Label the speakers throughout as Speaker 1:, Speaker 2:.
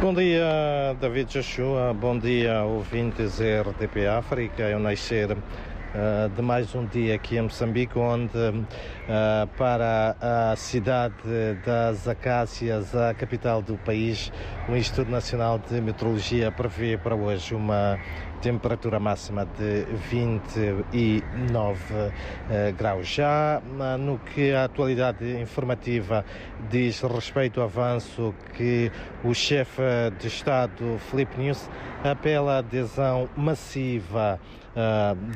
Speaker 1: Bom dia, David Joshua. Bom dia, ouvintes RTP África. O nascer uh, de mais um dia aqui em Moçambique, onde uh, para a cidade das Acácias, a capital do país, o Instituto Nacional de Meteorologia prevê para hoje uma temperatura máxima de 29 uh, graus. Já no que a atualidade informativa diz respeito ao avanço que o chefe de Estado, Filipe Nunes, apela à adesão massiva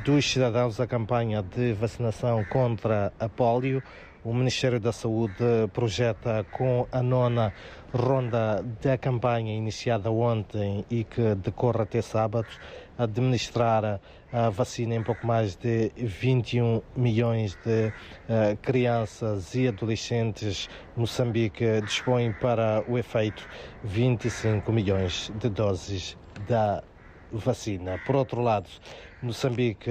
Speaker 1: dos cidadãos à campanha de vacinação contra a polio. O Ministério da Saúde projeta com a nona ronda da campanha iniciada ontem e que decorre até sábado administrar a vacina em pouco mais de 21 milhões de uh, crianças e adolescentes. Moçambique dispõe para o efeito 25 milhões de doses da vacina. Por outro lado, Moçambique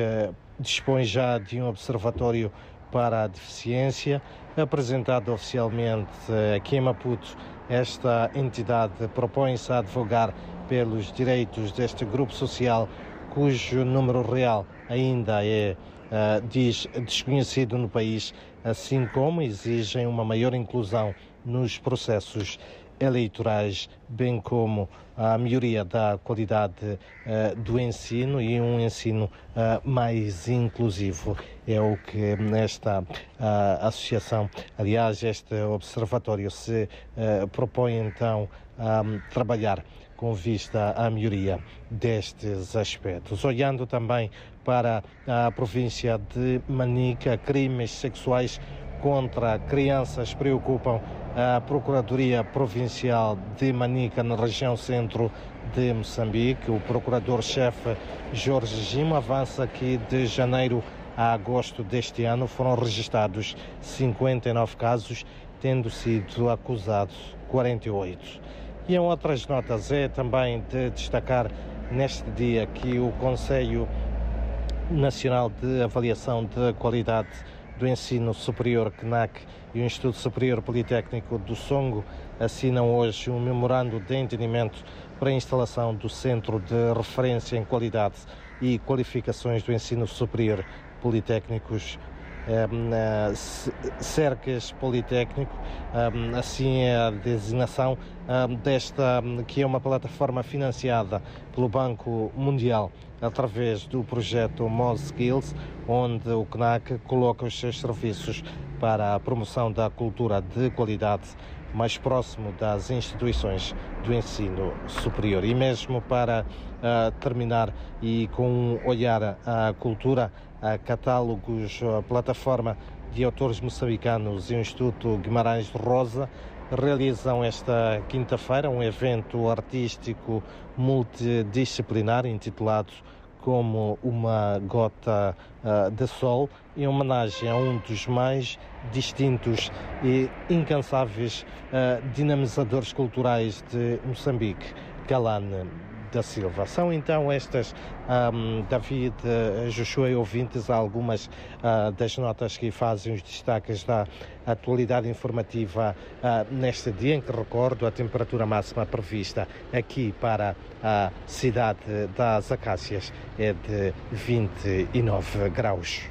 Speaker 1: dispõe já de um observatório para a deficiência, apresentado oficialmente aqui em Maputo. Esta entidade propõe-se a advogar pelos direitos deste grupo social, cujo número real ainda é, uh, diz, desconhecido no país, assim como exigem uma maior inclusão nos processos eleitorais, bem como a melhoria da qualidade uh, do ensino e um ensino uh, mais inclusivo. É o que esta uh, associação, aliás, este observatório se propõe então a trabalhar com vista à melhoria destes aspectos. Olhando também para a província de Manica, crimes sexuais contra crianças preocupam a Procuradoria Provincial de Manica, na região centro de Moçambique. O procurador-chefe Jorge Gima avança que de janeiro a agosto deste ano foram registrados 59 casos, tendo sido acusados 48. E em outras notas é também de destacar neste dia que o Conselho Nacional de Avaliação de Qualidade do Ensino Superior CNAC e o Instituto Superior Politécnico do Songo assinam hoje um memorando de entendimento para a instalação do Centro de Referência em Qualidade e Qualificações do Ensino Superior Politécnicos um, Cercas Politécnico, um, assim é a designação desta, que é uma plataforma financiada pelo Banco Mundial através do projeto Mos Skills, onde o CNAC coloca os seus serviços para a promoção da cultura de qualidade mais próximo das instituições do ensino superior. E mesmo para uh, terminar e com um olhar à cultura, a catálogos, a plataforma de autores moçambicanos e o Instituto Guimarães Rosa realizam esta quinta-feira um evento artístico multidisciplinar intitulado como uma gota uh, de sol em homenagem a um dos mais distintos e incansáveis uh, dinamizadores culturais de Moçambique, Galane da Silva. São então estas, um, David, uh, Joshua e ouvintes, algumas uh, das notas que fazem os destaques da atualidade informativa uh, neste dia em que recordo a temperatura máxima prevista aqui para a cidade das Acácias é de 29 graus.